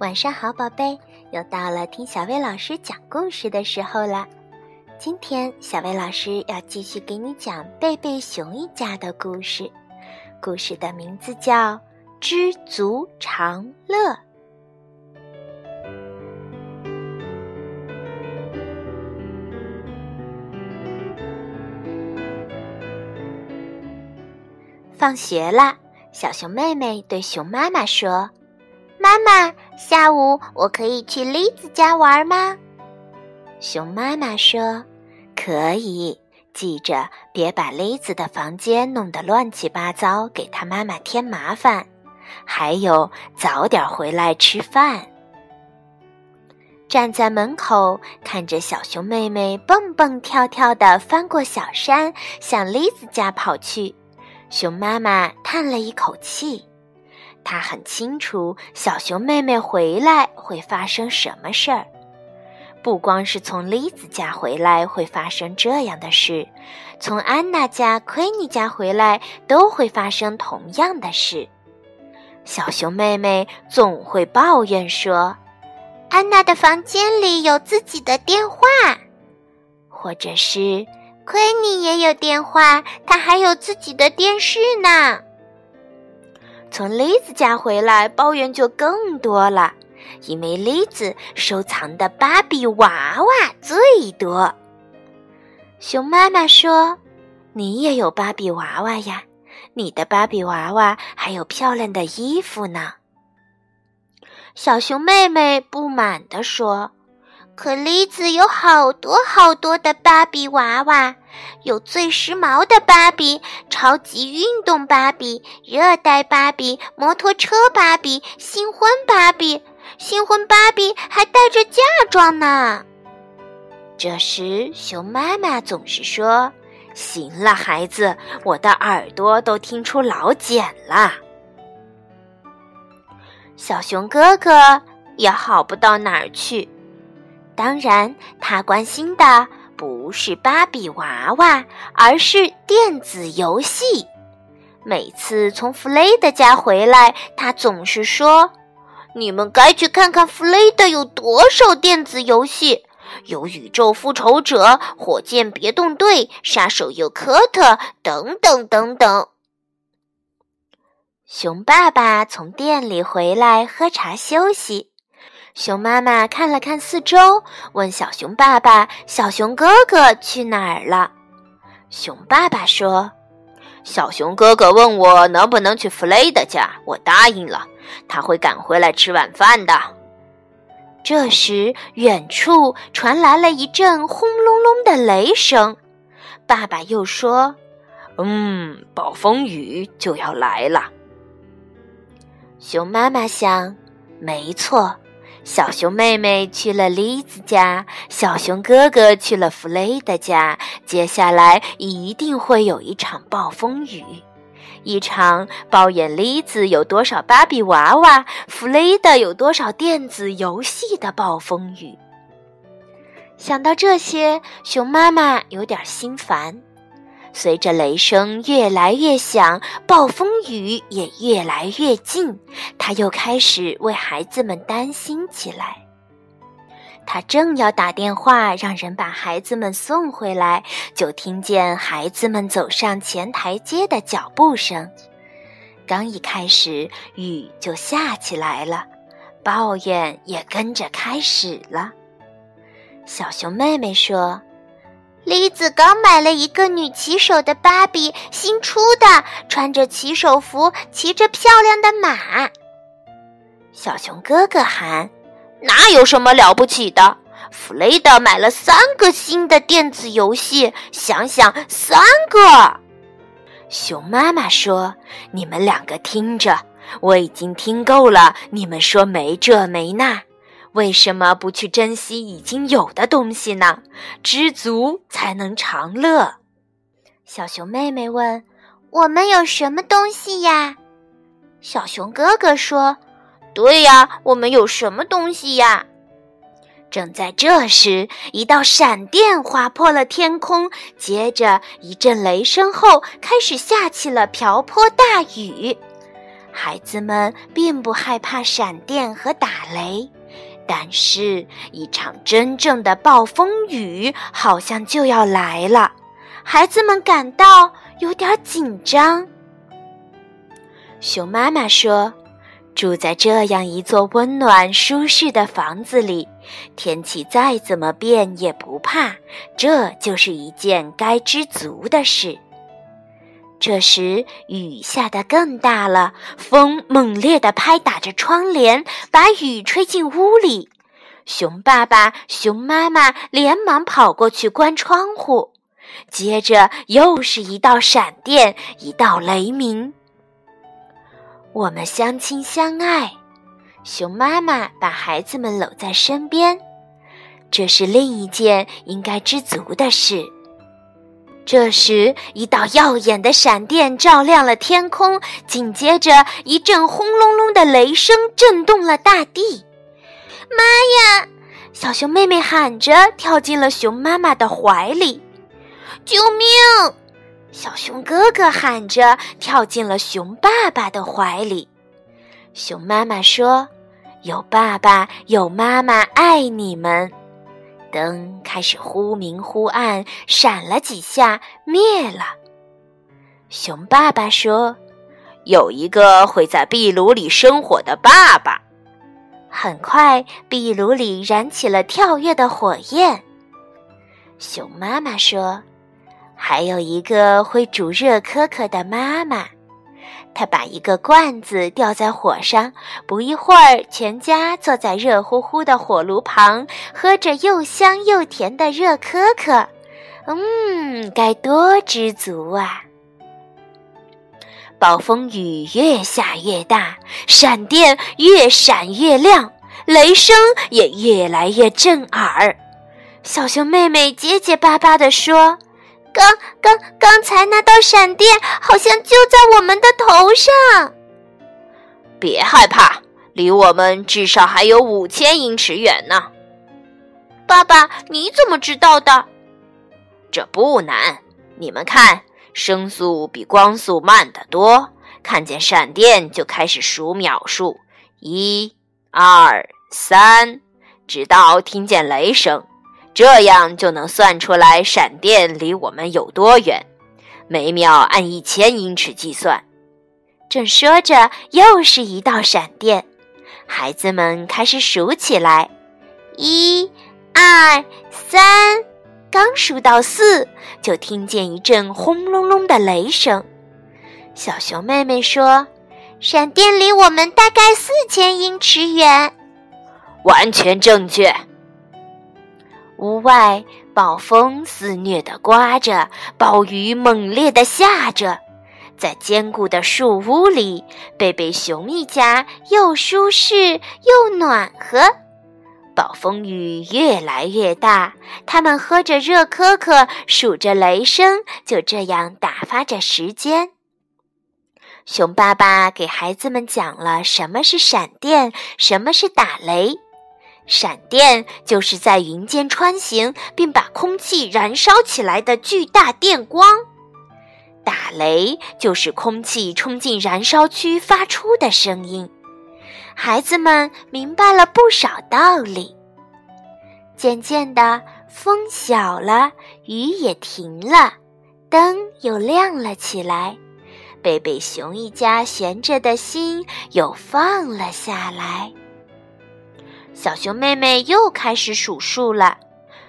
晚上好，宝贝，又到了听小薇老师讲故事的时候了。今天小薇老师要继续给你讲贝贝熊一家的故事，故事的名字叫《知足常乐》。放学了，小熊妹妹对熊妈妈说。妈妈，下午我可以去栗子家玩吗？熊妈妈说：“可以，记着别把栗子的房间弄得乱七八糟，给他妈妈添麻烦。还有，早点回来吃饭。”站在门口看着小熊妹妹蹦蹦跳跳的翻过小山，向栗子家跑去，熊妈妈叹了一口气。他很清楚，小熊妹妹回来会发生什么事儿。不光是从栗子家回来会发生这样的事，从安娜家、奎尼家回来都会发生同样的事。小熊妹妹总会抱怨说：“安娜的房间里有自己的电话，或者是奎尼也有电话，他还有自己的电视呢。”从栗子家回来，抱怨就更多了，因为栗子收藏的芭比娃娃最多。熊妈妈说：“你也有芭比娃娃呀，你的芭比娃娃还有漂亮的衣服呢。”小熊妹妹不满地说。可栗子有好多好多的芭比娃娃，有最时髦的芭比、超级运动芭比、热带芭比、摩托车芭比、新婚芭比，新婚芭比还带着嫁妆呢。这时，熊妈妈总是说：“行了，孩子，我的耳朵都听出老茧了。”小熊哥哥也好不到哪儿去。当然，他关心的不是芭比娃娃，而是电子游戏。每次从弗雷德家回来，他总是说：“你们该去看看弗雷德有多少电子游戏，有宇宙复仇者、火箭别动队、杀手尤科特等等等等。”熊爸爸从店里回来，喝茶休息。熊妈妈看了看四周，问小熊爸爸：“小熊哥哥去哪儿了？”熊爸爸说：“小熊哥哥问我能不能去弗雷德家，我答应了，他会赶回来吃晚饭的。”这时，远处传来了一阵轰隆隆的雷声。爸爸又说：“嗯，暴风雨就要来了。”熊妈妈想：“没错。”小熊妹妹去了栗子家，小熊哥哥去了弗雷德家。接下来一定会有一场暴风雨，一场抱怨栗子有多少芭比娃娃，弗雷德有多少电子游戏的暴风雨。想到这些，熊妈妈有点心烦。随着雷声越来越响，暴风雨也越来越近，他又开始为孩子们担心起来。他正要打电话让人把孩子们送回来，就听见孩子们走上前台阶的脚步声。刚一开始，雨就下起来了，抱怨也跟着开始了。小熊妹妹说。栗子刚买了一个女骑手的芭比，新出的，穿着骑手服，骑着漂亮的马。小熊哥哥喊：“那有什么了不起的？弗雷德买了三个新的电子游戏，想想，三个。”熊妈妈说：“你们两个听着，我已经听够了，你们说没这没那。”为什么不去珍惜已经有的东西呢？知足才能常乐。小熊妹妹问：“我们有什么东西呀？”小熊哥哥说：“对呀，我们有什么东西呀？”正在这时，一道闪电划破了天空，接着一阵雷声后，开始下起了瓢泼大雨。孩子们并不害怕闪电和打雷，但是，一场真正的暴风雨好像就要来了，孩子们感到有点紧张。熊妈妈说：“住在这样一座温暖舒适的房子里，天气再怎么变也不怕，这就是一件该知足的事。”这时，雨下得更大了，风猛烈地拍打着窗帘，把雨吹进屋里。熊爸爸、熊妈妈连忙跑过去关窗户，接着又是一道闪电，一道雷鸣。我们相亲相爱，熊妈妈把孩子们搂在身边，这是另一件应该知足的事。这时，一道耀眼的闪电照亮了天空，紧接着一阵轰隆隆的雷声震动了大地。妈呀！小熊妹妹喊着，跳进了熊妈妈的怀里。救命！小熊哥哥喊着，跳进了熊爸爸的怀里。熊妈妈说：“有爸爸，有妈妈，爱你们。”灯开始忽明忽暗，闪了几下，灭了。熊爸爸说：“有一个会在壁炉里生火的爸爸。”很快，壁炉里燃起了跳跃的火焰。熊妈妈说：“还有一个会煮热可可的妈妈。”他把一个罐子吊在火上，不一会儿，全家坐在热乎乎的火炉旁，喝着又香又甜的热可可。嗯，该多知足啊！暴风雨越下越大，闪电越闪越亮，雷声也越来越震耳。小熊妹妹结结巴巴地说。刚刚刚才那道闪电好像就在我们的头上。别害怕，离我们至少还有五千英尺远呢。爸爸，你怎么知道的？这不难，你们看，声速比光速慢得多。看见闪电就开始数秒数，一、二、三，直到听见雷声。这样就能算出来闪电离我们有多远，每秒按一千英尺计算。正说着，又是一道闪电，孩子们开始数起来：一、二、三。刚数到四，就听见一阵轰隆隆的雷声。小熊妹妹说：“闪电离我们大概四千英尺远。”完全正确。屋外暴风肆虐地刮着，暴雨猛烈地下着，在坚固的树屋里，贝贝熊一家又舒适又暖和。暴风雨越来越大，他们喝着热可可，数着雷声，就这样打发着时间。熊爸爸给孩子们讲了什么是闪电，什么是打雷。闪电就是在云间穿行，并把空气燃烧起来的巨大电光；打雷就是空气冲进燃烧区发出的声音。孩子们明白了不少道理。渐渐的，风小了，雨也停了，灯又亮了起来。贝贝熊一家悬着的心又放了下来。小熊妹妹又开始数数了。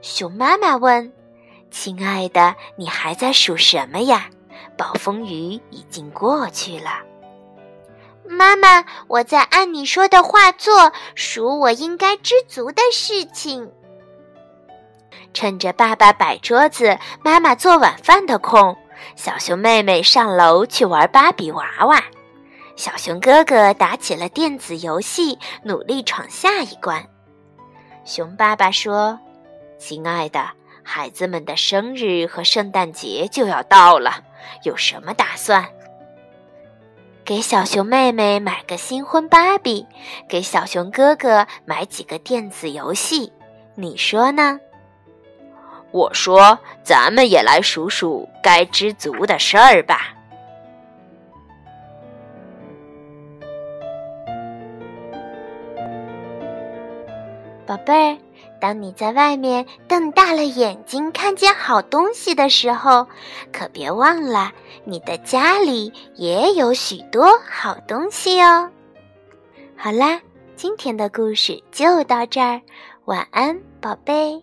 熊妈妈问：“亲爱的，你还在数什么呀？暴风雨已经过去了。”妈妈，我在按你说的话做，数我应该知足的事情。趁着爸爸摆桌子、妈妈做晚饭的空，小熊妹妹上楼去玩芭比娃娃。小熊哥哥打起了电子游戏，努力闯下一关。熊爸爸说：“亲爱的，孩子们的生日和圣诞节就要到了，有什么打算？给小熊妹妹买个新婚芭比，给小熊哥哥买几个电子游戏，你说呢？”我说：“咱们也来数数该知足的事儿吧。”宝贝儿，当你在外面瞪大了眼睛看见好东西的时候，可别忘了你的家里也有许多好东西哦。好啦，今天的故事就到这儿，晚安，宝贝。